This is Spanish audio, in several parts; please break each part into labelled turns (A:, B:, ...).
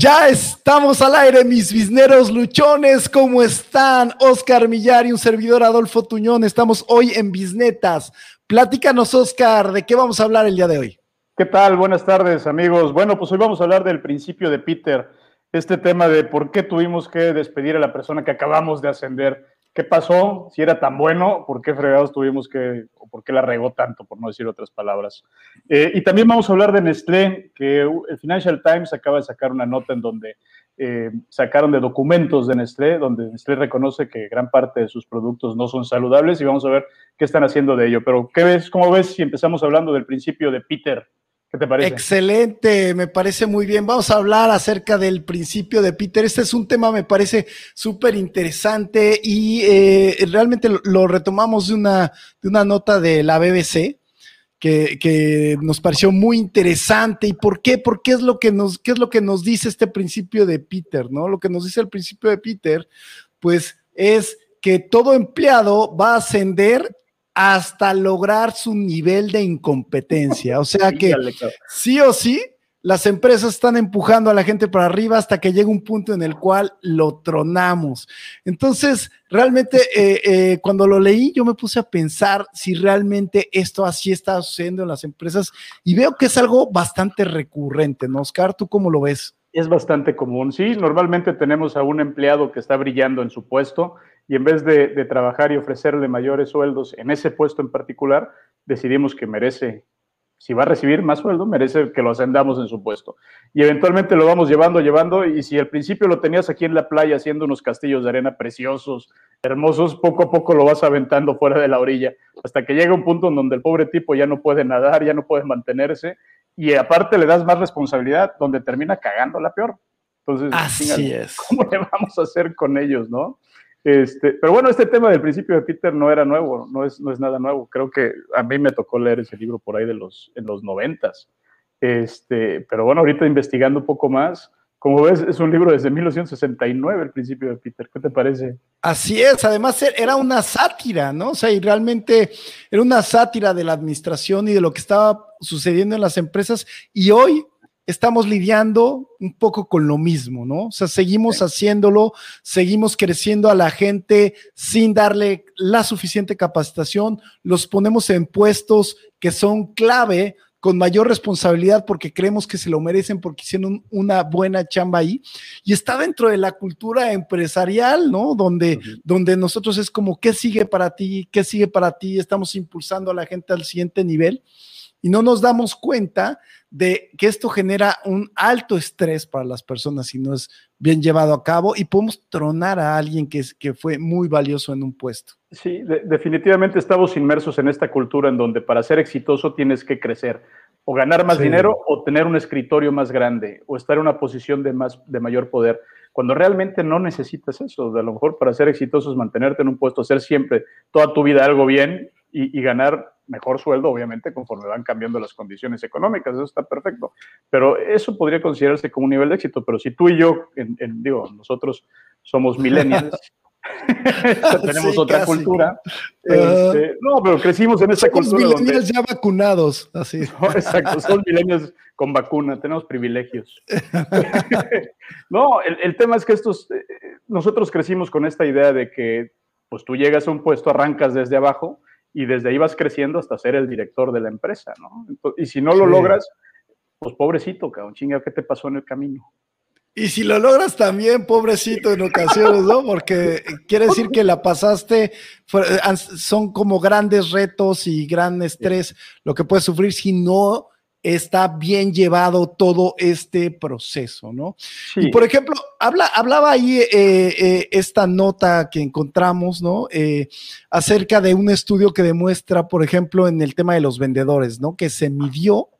A: Ya estamos al aire, mis bisneros luchones. ¿Cómo están? Oscar Millar y un servidor Adolfo Tuñón. Estamos hoy en Bisnetas. Platícanos, Oscar, ¿de qué vamos a hablar el día de hoy?
B: ¿Qué tal? Buenas tardes, amigos. Bueno, pues hoy vamos a hablar del principio de Peter, este tema de por qué tuvimos que despedir a la persona que acabamos de ascender. ¿Qué pasó? Si era tan bueno, ¿por qué fregados tuvimos que, o por qué la regó tanto, por no decir otras palabras? Eh, y también vamos a hablar de Nestlé, que el Financial Times acaba de sacar una nota en donde eh, sacaron de documentos de Nestlé, donde Nestlé reconoce que gran parte de sus productos no son saludables y vamos a ver qué están haciendo de ello. Pero, ¿qué ves? ¿Cómo ves si empezamos hablando del principio de Peter? ¿Qué te parece?
A: Excelente, me parece muy bien. Vamos a hablar acerca del principio de Peter. Este es un tema, me parece súper interesante y eh, realmente lo, retomamos de una, de una nota de la BBC. Que, que, nos pareció muy interesante. ¿Y por qué? Porque es lo que nos, qué es lo que nos dice este principio de Peter, ¿no? Lo que nos dice el principio de Peter, pues es que todo empleado va a ascender hasta lograr su nivel de incompetencia. O sea que sí o sí, las empresas están empujando a la gente para arriba hasta que llega un punto en el cual lo tronamos. Entonces, realmente, eh, eh, cuando lo leí, yo me puse a pensar si realmente esto así está sucediendo en las empresas y veo que es algo bastante recurrente, ¿no, Oscar? ¿Tú cómo lo ves?
B: Es bastante común, sí. Normalmente tenemos a un empleado que está brillando en su puesto y en vez de, trabajar y ofrecerle mayores sueldos en ese puesto en particular, decidimos que merece, si va a recibir más sueldo, merece que lo ascendamos en su puesto. Y eventualmente lo vamos llevando, llevando, y si al principio lo tenías aquí en la playa haciendo unos castillos de arena preciosos, hermosos, poco a poco lo vas aventando fuera de la orilla, hasta que llega un punto en donde el pobre tipo ya no puede nadar, ya no puede mantenerse, y aparte le das más responsabilidad, donde termina cagando la peor. Entonces,
A: Así es.
B: ¿cómo le vamos a hacer con ellos, no? Este, pero bueno, este tema del principio de Peter no era nuevo, no es, no es nada nuevo. Creo que a mí me tocó leer ese libro por ahí de los, en los noventas. Este, pero bueno, ahorita investigando un poco más, como ves, es un libro desde 1969, el principio de Peter. ¿Qué te parece?
A: Así es, además e, era una sátira, ¿no? O sea, y realmente era una sátira de la administración y de lo que estaba sucediendo en las empresas. Y hoy estamos lidiando un poco con lo mismo, ¿no? O sea, seguimos haciéndolo, seguimos creciendo a la gente sin darle la suficiente capacitación, los ponemos en puestos que son clave con mayor responsabilidad porque creemos que se lo merecen porque hicieron una buena chamba ahí y está dentro de la cultura empresarial, ¿no? Donde, donde nosotros es como, ¿qué sigue para ti? ¿Qué sigue para ti? Estamos impulsando a la gente al siguiente nivel y no nos damos cuenta de que esto genera un alto estrés para las personas si no es bien llevado a cabo y podemos tronar a alguien que, que fue muy valioso en un puesto.
B: Sí, definitivamente estamos inmersos en esta cultura en donde para ser exitoso tienes que crecer o ganar más dinero o tener un escritorio más grande o estar en una posición de, más, de mayor poder, cuando realmente no necesitas eso. De a lo mejor para ser exitoso es mantenerte en un puesto, hacer siempre toda tu vida algo bien y, ganar mejor sueldo, obviamente, conforme van cambiando las condiciones económicas, eso está perfecto. Pero eso podría considerarse como un nivel de éxito. Pero si tú y yo, digo, nosotros somos millennials, tenemos otra cultura. Este, no, pero crecimos en esa cultura.
A: Somos millennials ya vacunados, así.
B: exacto, somos millennials con vacuna, tenemos privilegios. no, el, el, tema es que estos, eh, nosotros crecimos con esta idea de que pues tú llegas a un puesto, arrancas desde abajo y desde ahí vas creciendo hasta ser el director de la empresa, ¿no? y si no lo logras, pues pobrecito, cabrón, chinga, ¿qué te pasó en el camino?
A: Y si lo logras también, pobrecito en ocasiones, ¿no? Porque quiere decir que la pasaste, son como grandes retos y gran estrés lo que puedes sufrir si no está bien llevado todo este proceso, ¿no? Y por ejemplo, habla, hablaba ahí eh, eh, esta nota que encontramos, ¿no? Eh, acerca de un estudio que demuestra, por ejemplo, en el tema de los vendedores, ¿no? Que se midió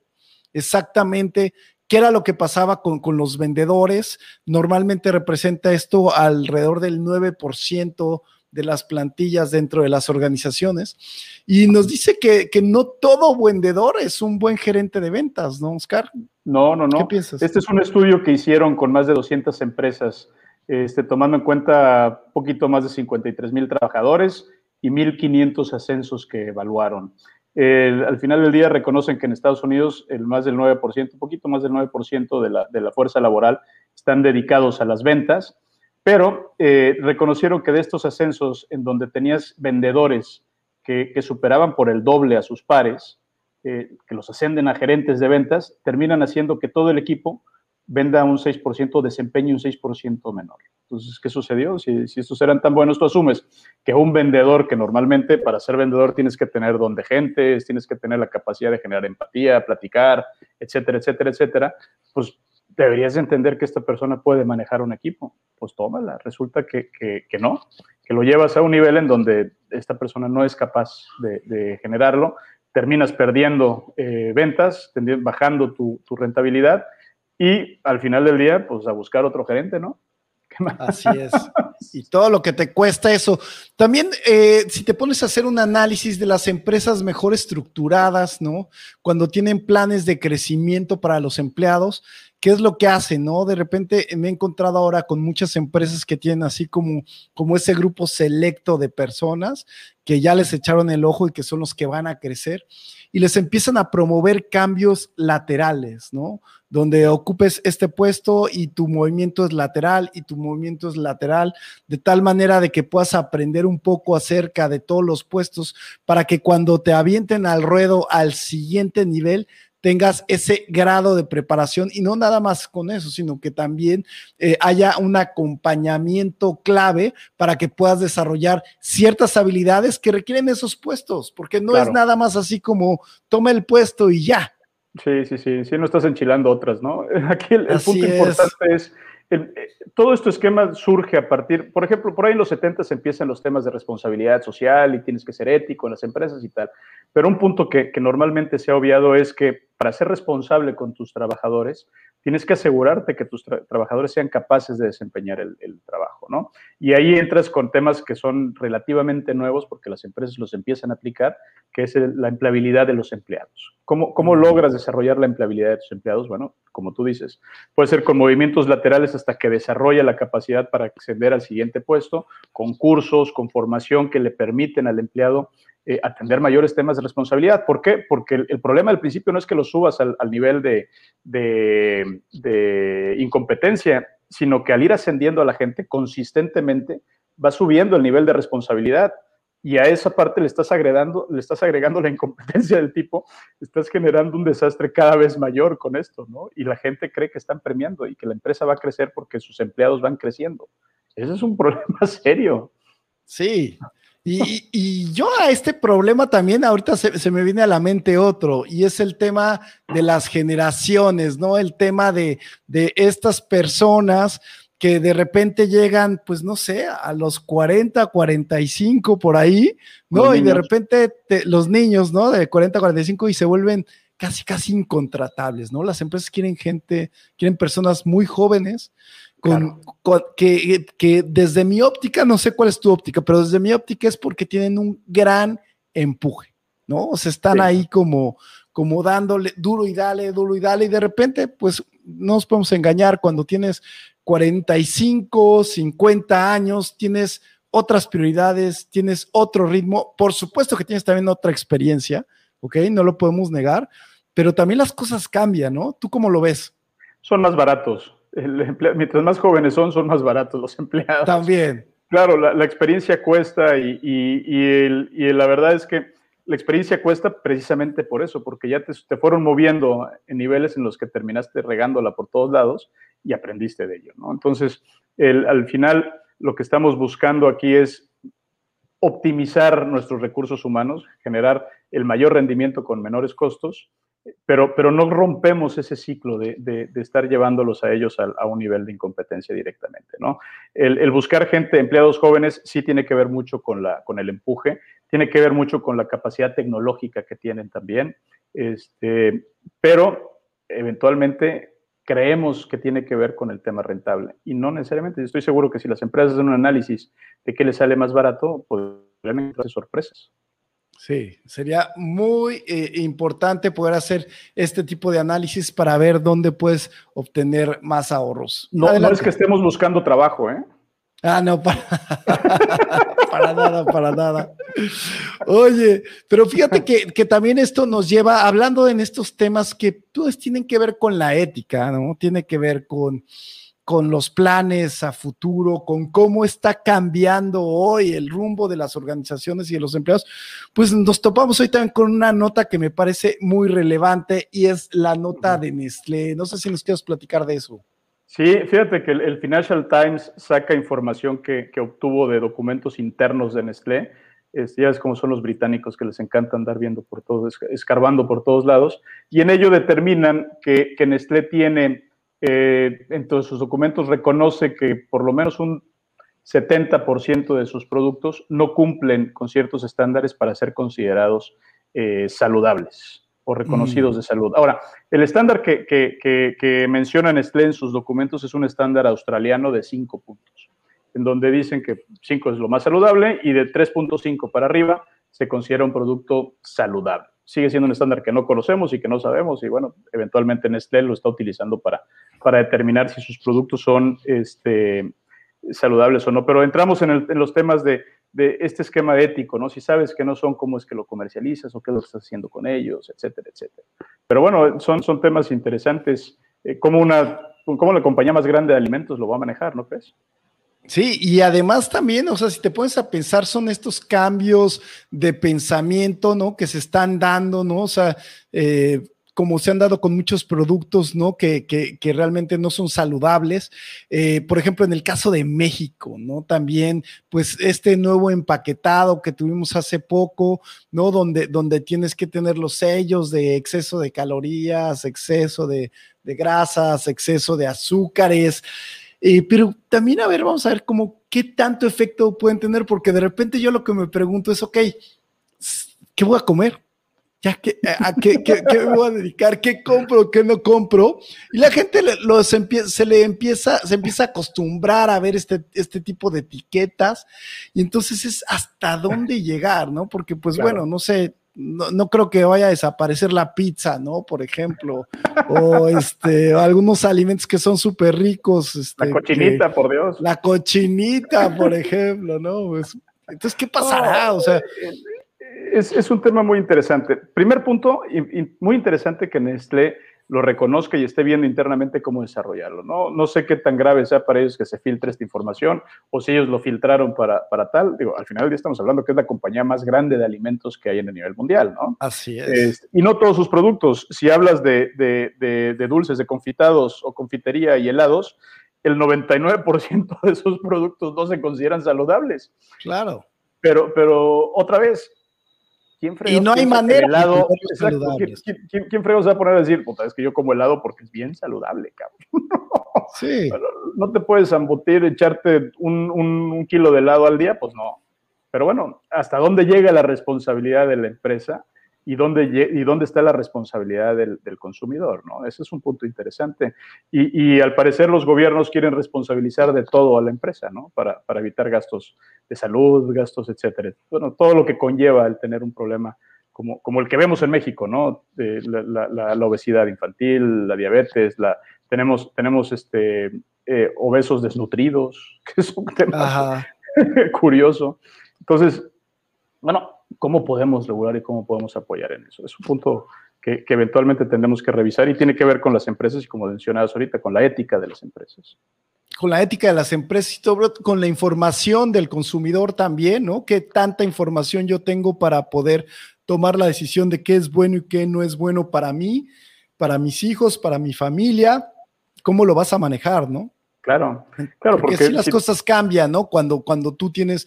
A: exactamente qué era lo que pasaba con, con los vendedores. Normalmente representa esto alrededor del 9% de las plantillas dentro de las organizaciones. Y nos dice que, no todo vendedor es un buen gerente de ventas, ¿no, Oscar?
B: No, no, no. ¿Qué piensas? Este es un estudio que hicieron con más de 200 empresas, este, tomando en cuenta poquito más de 53 mil trabajadores y 1.500 ascensos que evaluaron. al final del día reconocen que en Estados Unidos el más del 9%, un poquito más del 9% de la, de la fuerza laboral están dedicados a las ventas, pero eh, reconocieron que de estos ascensos en donde tenías vendedores que, superaban por el doble a sus pares, eh, que los ascenden a gerentes de ventas, terminan haciendo que todo el equipo venda un 6%, desempeño un 6% menor. Entonces, ¿qué sucedió? Si, si, estos eran tan buenos, tú asumes que un vendedor, que normalmente para ser vendedor tienes que tener don de gente, tienes que tener la capacidad de generar empatía, platicar, etcétera, etcétera, etcétera, pues deberías entender que esta persona puede manejar un equipo. Pues tómala. Resulta que, que, no, que lo llevas a un nivel en donde esta persona no es capaz de, generarlo, terminas perdiendo eh, ventas, bajando tu, tu rentabilidad y al final del día, pues a buscar otro gerente, ¿no?
A: Así es. Y todo lo que te cuesta eso. También, eh, si te pones a hacer un análisis de las empresas mejor estructuradas, ¿no? Cuando tienen planes de crecimiento para los empleados, ¿qué es lo que hacen, no? De repente me he encontrado ahora con muchas empresas que tienen así como, como ese grupo selecto de personas que ya les echaron el ojo y que son los que van a crecer y les empiezan a promover cambios laterales, ¿no? Donde ocupes este puesto y tu movimiento es lateral y tu movimiento es lateral, de tal manera de que puedas aprender un poco acerca de todos los puestos para que cuando te avienten al ruedo al siguiente nivel, tengas ese grado de preparación y no nada más con eso, sino que también eh, haya un acompañamiento clave para que puedas desarrollar ciertas habilidades que requieren esos puestos, porque no es nada más así como toma el puesto y ya.
B: Sí, sí, sí, sí, no estás enchilando otras, ¿no? Aquí el, punto importante es eh, todo este esquema surge a partir, por ejemplo, por ahí en los 70 se empiezan los temas de responsabilidad social y tienes que ser ético en las empresas y tal. Pero un punto que, que normalmente se ha obviado es que para ser responsable con tus trabajadores, tienes que asegurarte que tus trabajadores sean capaces de desempeñar el, trabajo, ¿no? Y ahí entras con temas que son relativamente nuevos porque las empresas los empiezan a aplicar, que es la empleabilidad de los empleados. ¿Cómo, ¿Cómo logras desarrollar la empleabilidad de tus empleados? Bueno, como tú dices, puede ser con movimientos laterales hasta que desarrolla la capacidad para acceder al siguiente puesto, con cursos, con formación que le permiten al empleado eh, atender mayores temas de responsabilidad. ¿Por qué? Porque el, problema al principio no es que lo subas al, nivel de, de, incompetencia, sino que al ir ascendiendo a la gente consistentemente va subiendo el nivel de responsabilidad y a esa parte le estás agregando, le estás agregando la incompetencia del tipo, estás generando un desastre cada vez mayor con esto, ¿no? Y la gente cree que están premiando y que la empresa va a crecer porque sus empleados van creciendo. Ese es un problema serio.
A: Sí, y, yo a este problema también ahorita se, me viene a la mente otro, y es el tema de las generaciones, ¿no? El tema de, estas personas que de repente llegan, pues no sé, a los 40, 45 por ahí, ¿no? y de repente los niños, ¿no? De 40, 45 y se vuelven casi, casi incontratables, ¿no? Las empresas quieren gente, quieren personas muy jóvenes con, que, que, desde mi óptica, no sé cuál es tu óptica, pero desde mi óptica es porque tienen un gran empuje, ¿no? O sea, están ahí como, como dándole duro y dale, duro y dale, y de repente, pues no nos podemos engañar, cuando tienes 45, 50 años, tienes otras prioridades, tienes otro ritmo, por supuesto que tienes también otra experiencia, ¿ok? No lo podemos negar, pero también las cosas cambian, ¿no? ¿Tú cómo lo ves?
B: Son más baratos mientras más jóvenes son, son más baratos los empleados.
A: También.
B: Claro, la, experiencia cuesta y, la verdad es que la experiencia cuesta precisamente por eso, porque ya te, fueron moviendo en niveles en los que terminaste regándola por todos lados y aprendiste de ello, ¿no? Entonces, al final, lo que estamos buscando aquí es optimizar nuestros recursos humanos, generar el mayor rendimiento con menores costos pero, pero no rompemos ese ciclo de, de, estar llevándolos a ellos a, un nivel de incompetencia directamente, ¿no? El, buscar gente, empleados jóvenes, sí tiene que ver mucho con, la, con el empuje, tiene que ver mucho con la capacidad tecnológica que tienen también, este, pero eventualmente creemos que tiene que ver con el tema rentable y no necesariamente. Estoy seguro que si las empresas hacen un análisis de qué les sale más barato, podrían encontrar sorpresas.
A: Sí, sería muy eh, importante poder hacer este tipo de análisis para ver dónde puedes obtener más ahorros.
B: No, no es que estemos buscando trabajo, ¿eh?
A: Ah, no, para, para nada, para nada. Oye, pero fíjate que, que, también esto nos lleva, hablando en estos temas que todos tienen que ver con la ética, ¿no? Tiene que ver con, con los planes a futuro, con cómo está cambiando hoy el rumbo de las organizaciones y de los empleados, pues nos topamos hoy también con una nota que me parece muy relevante y es la nota de Nestlé. No sé si nos quieres platicar de eso.
B: Sí, fíjate que el, Financial Times saca información que, obtuvo de documentos internos de Nestlé. ya es como son los británicos que les encanta andar viendo por todos, escarbando por todos lados. Y en ello determinan que, Nestlé tiene, eh, en todos sus documentos, reconoce que por lo menos un 70% de sus productos no cumplen con ciertos estándares para ser considerados eh, saludables o reconocidos mm. de salud. Ahora, el estándar que, que, que, menciona Nestlé en sus documentos es un estándar australiano de 5 puntos, en donde dicen que 5 es lo más saludable y de 3.5 para arriba se considera un producto saludable. Sigue siendo un estándar que no conocemos y que no sabemos y bueno, eventualmente Nestlé lo está utilizando para, para determinar si sus productos son este, saludables o no. Pero entramos en, en los temas de de este esquema ético, ¿no? Si sabes que no son, cómo es que lo comercializas o qué es lo que estás haciendo con ellos, etcétera, etcétera. Pero bueno, son, son temas interesantes. Eh, ¿cómo, una, ¿Cómo la compañía más grande de alimentos lo va a manejar, no crees?
A: Sí, y además también, o sea, si te pones a pensar, son estos cambios de pensamiento, ¿no? Que se están dando, ¿no? O sea, eh, como se han dado con muchos productos, ¿no? Que, que, realmente no son saludables. Eh, por ejemplo, en el caso de México, ¿no? También, pues este nuevo empaquetado que tuvimos hace poco, ¿no? Donde, donde tienes que tener los sellos de exceso de calorías, exceso de, grasas, exceso de azúcares. Eh, pero también, a ver, vamos a ver cómo, qué tanto efecto pueden tener, porque de repente yo lo que me pregunto es, ok, ¿qué voy a comer? ya que, a qué, qué, qué, me voy a dedicar, qué compro, qué no compro. Y la gente lo, se, se, le empieza, se empieza a acostumbrar a ver este, este tipo de etiquetas. Y entonces es hasta dónde llegar, ¿no? Porque, pues bueno, no sé, no, no, creo que vaya a desaparecer la pizza, ¿no? Por ejemplo, o este, algunos alimentos que son súper ricos. Este,
B: la cochinita, por Dios.
A: La cochinita, por ejemplo, ¿no? Pues, entonces, ¿qué pasará? O sea, eh,
B: es, un tema muy interesante. Primer punto, muy interesante que Nestlé lo reconozca y esté viendo internamente cómo desarrollarlo. No, no sé qué tan grave sea para ellos que se filtre esta información o si ellos lo filtraron para, para tal. Digo, al final del día estamos hablando que es la compañía más grande de alimentos que hay en el nivel mundial, ¿no?
A: Así es.
B: y no todos sus productos. Si hablas de, de, de dulces, de confitados o confitería y helados, el 99% de esos productos no se consideran saludables.
A: Claro.
B: Pero, pero otra vez,
A: ¿Quién y no hay manera.
B: Helado, ¿quién, quién, se va a poner a decir, puta, es que yo como helado porque es bien saludable, cabrón? sí. No te puedes ambutir, echarte un, un, kilo de helado al día, pues no. Pero bueno, ¿hasta dónde llega la responsabilidad de la empresa? Y dónde, y dónde está la responsabilidad del, consumidor, ¿no? Ese es un punto interesante. Y, al parecer los gobiernos quieren responsabilizar de todo a la empresa, ¿no? Para, evitar gastos de salud, gastos, etcétera. Bueno, todo lo que conlleva el tener un problema como, como el que vemos en México, ¿no? la, obesidad infantil, la diabetes, la, tenemos, tenemos este, eh, obesos desnutridos, que es un tema curioso. Entonces, bueno, ¿cómo podemos regular y cómo podemos apoyar en eso? Es un punto que, eventualmente tendremos que revisar y tiene que ver con las empresas y como mencionabas ahorita, con la ética de las empresas.
A: Con la ética de las empresas y todo, con la información del consumidor también, ¿no? ¿Qué tanta información yo tengo para poder tomar la decisión de qué es bueno y qué no es bueno para mí, para mis hijos, para mi familia? ¿Cómo lo vas a manejar, no?
B: Claro, claro,
A: porque, si las cosas cambian, ¿no? Cuando, cuando tú tienes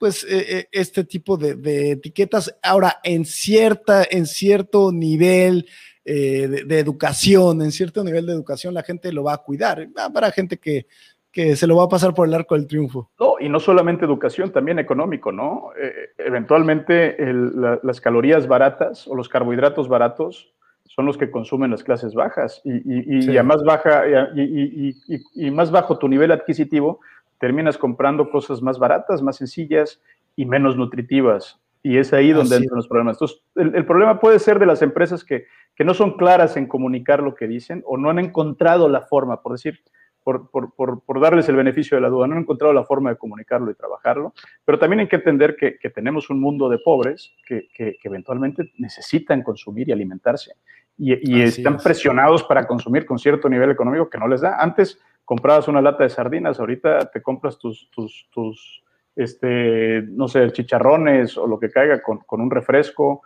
A: pues eh, eh, este tipo de, etiquetas. Ahora, en, cierta, en cierto nivel eh, de, educación, en cierto nivel de educación, la gente lo va a cuidar. Habrá gente que, que se lo va a pasar por el arco del triunfo.
B: No, y no solamente educación, también económico, ¿no? eventualmente las calorías baratas o los carbohidratos baratos son los que consumen las clases bajas y, a más baja y, más bajo tu nivel adquisitivo, terminas comprando cosas más baratas, más sencillas y menos nutritivas. Y es ahí donde entran los problemas. Entonces, el, problema puede ser de las empresas que, que, no son claras en comunicar lo que dicen o no han encontrado la forma, por decir, por, por, por, darles el beneficio de la duda, no han encontrado la forma de comunicarlo y trabajarlo. Pero también hay que entender que, que tenemos un mundo de pobres que, que, eventualmente necesitan consumir y alimentarse. Y, y están presionados para consumir con cierto nivel económico que no les da. Antes, comprabas una lata de sardinas, ahorita te compras tus, tus, tus este, no sé, chicharrones o lo que caiga con, un refresco.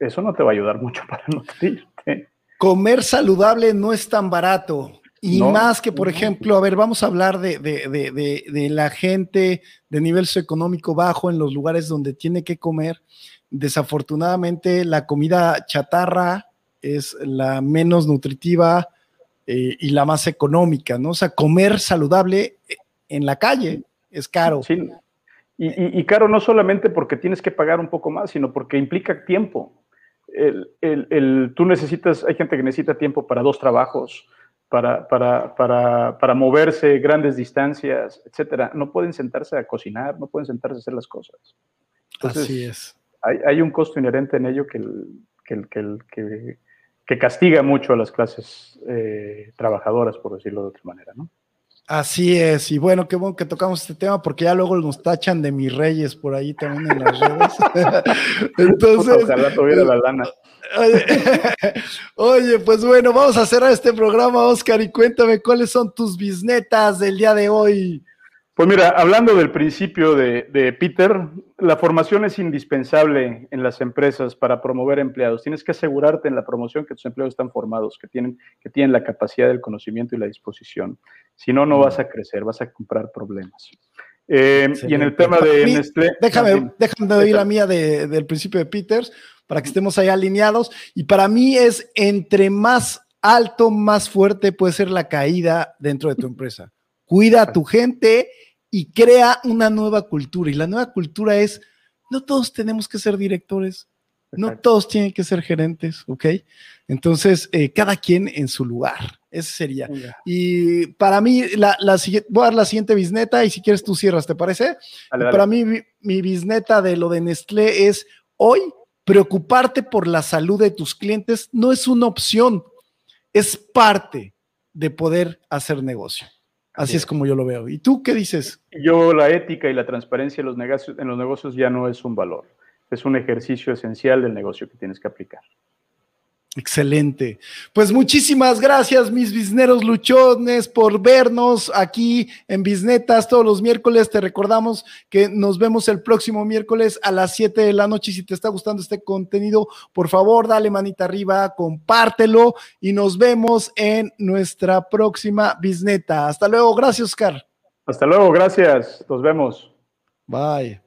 B: Eso no te va a ayudar mucho para nutrirte.
A: Comer saludable no es tan barato. Y más que, por ejemplo, a ver, vamos a hablar de, de, la gente de nivel socioeconómico bajo en los lugares donde tiene que comer. Desafortunadamente, la comida chatarra es la menos nutritiva eh, y la más económica, ¿no? O sea, comer saludable en la calle es caro.
B: Sí. Y, caro no solamente porque tienes que pagar un poco más, sino porque implica tiempo. El, tú necesitas, hay gente que necesita tiempo para dos trabajos, para, para, para, para, moverse grandes distancias, etcétera. No pueden sentarse a cocinar, no pueden sentarse a hacer las cosas.
A: Así es.
B: Hay, hay, un costo inherente en ello que, que, que, que castiga mucho a las clases eh, trabajadoras, por decirlo de otra manera, ¿no?
A: Así es, y bueno, qué bueno que tocamos este tema porque ya luego nos tachan de mis reyes por ahí también en las redes. Entonces.
B: Ojalá tuviera la lana.
A: Oye, pues bueno, vamos a cerrar este programa, Oscar, y cuéntame cuáles son tus bisnetas del día de hoy.
B: Pues mira, hablando del principio de, Peter, la formación es indispensable en las empresas para promover empleados. Tienes que asegurarte en la promoción que tus empleados están formados, que tienen, que tienen la capacidad del conocimiento y la disposición. Si no, no vas a crecer, vas a comprar problemas. Eh, y en el tema de Nestlé.
A: Déjame, déjame oír la mía del principio de Peters para que estemos ahí alineados. Y para mí es entre más alto, más fuerte puede ser la caída dentro de tu empresa. Cuida a tu gente y crea una nueva cultura. Y la nueva cultura es, no todos tenemos que ser directores, no todos tienen que ser gerentes, ¿ok? Entonces, eh, cada quien en su lugar. Ese sería. Y para mí, la, voy a dar la siguiente bisneta y si quieres tú cierras, ¿te parece? Para mí, mi, mi bisneta de lo de Nestlé es hoy preocuparte por la salud de tus clientes no es una opción, es parte de poder hacer negocio. Así es como yo lo veo. ¿Y tú qué dices?
B: Yo la ética y la transparencia en los, negocios, en los negocios ya no es un valor, es un ejercicio esencial del negocio que tienes que aplicar.
A: Excelente. Pues muchísimas gracias, mis bisneros luchones, por vernos aquí en Bisnetas todos los miércoles. Te recordamos que nos vemos el próximo miércoles a las 7 de la noche. Si te está gustando este contenido, por favor, dale manita arriba, compártelo y nos vemos en nuestra próxima Bisneta. Hasta luego. Gracias, Oscar.
B: Hasta luego. Gracias. Nos vemos.
A: Bye.